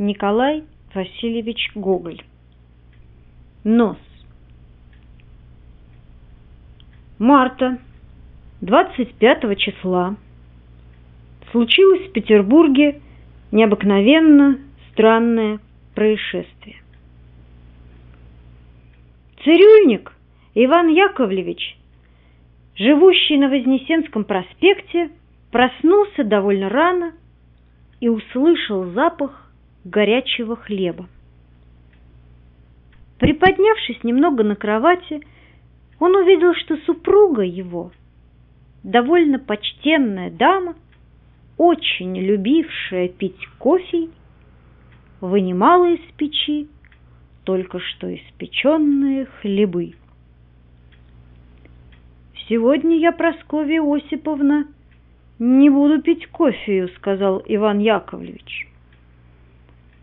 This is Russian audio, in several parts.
Николай Васильевич Гоголь. Нос. Марта, 25 числа, случилось в Петербурге необыкновенно странное происшествие. Цирюльник Иван Яковлевич, живущий на Вознесенском проспекте, проснулся довольно рано и услышал запах горячего хлеба. Приподнявшись немного на кровати, он увидел, что супруга его, довольно почтенная дама, очень любившая пить кофе, вынимала из печи только что испеченные хлебы. «Сегодня я, Прасковья Осиповна, не буду пить кофею», — сказал Иван Яковлевич.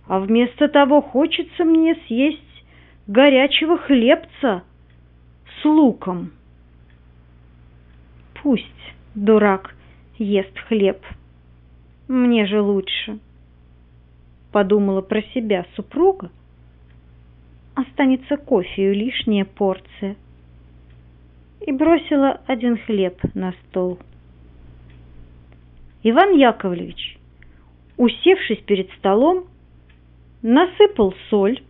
«А вместо того хочется мне съесть горячего хлебца с луком». «Пусть, дурак, ест хлеб, мне же лучше», — подумала про себя супруга, останется кофею лишняя порция. И бросила один хлеб на стол. Иван Яковлевич, усевшись перед столом, насыпал соль,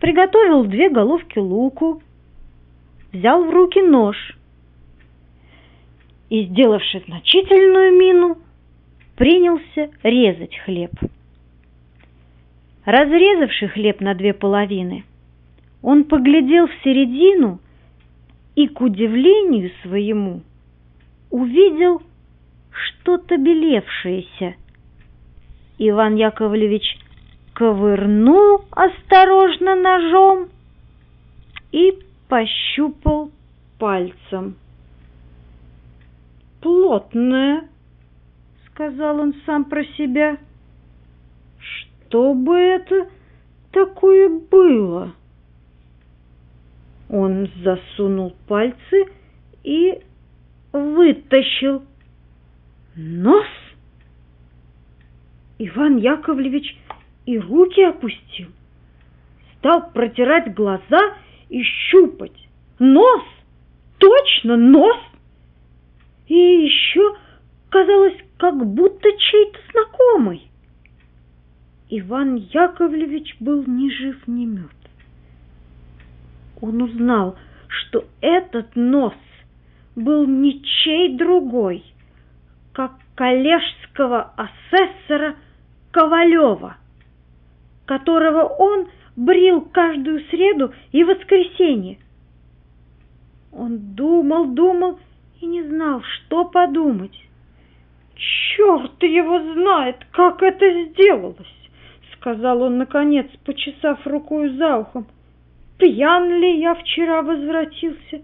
приготовил две головки луку, взял в руки нож и, сделавши значительную мину, принялся резать хлеб. Разрезавший хлеб на две половины, он поглядел в середину и, к удивлению своему, увидел что-то белевшееся. Иван Яковлевич ковырнул осторожно ножом и пощупал пальцем. «Плотное», — сказал он сам про себя, — что бы это такое было? Он засунул пальцы и вытащил нос. Иван Яковлевич и руки опустил, стал протирать глаза и щупать. Нос! Точно нос! И еще казалось, как будто чей-то знакомый. Иван Яковлевич был ни жив, ни мертв. Он узнал, что этот нос был ничей другой, как коллежского асессора Ковалева, которого он брил каждую среду и воскресенье. Он думал, думал и не знал, что подумать. Черт его знает, как это сделалось! сказал он, наконец, почесав рукой за ухом. «Пьян ли я вчера возвратился?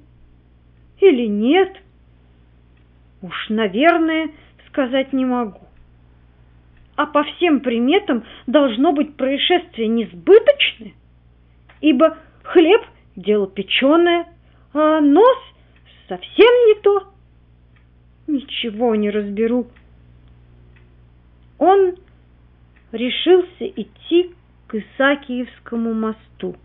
Или нет? Уж, наверное, сказать не могу. А по всем приметам должно быть происшествие несбыточное, ибо хлеб – дело печеное, а нос – совсем не то. Ничего не разберу. Он решился идти к Исаакиевскому мосту.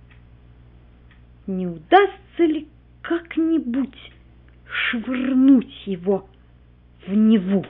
Не удастся ли как-нибудь швырнуть его в Неву?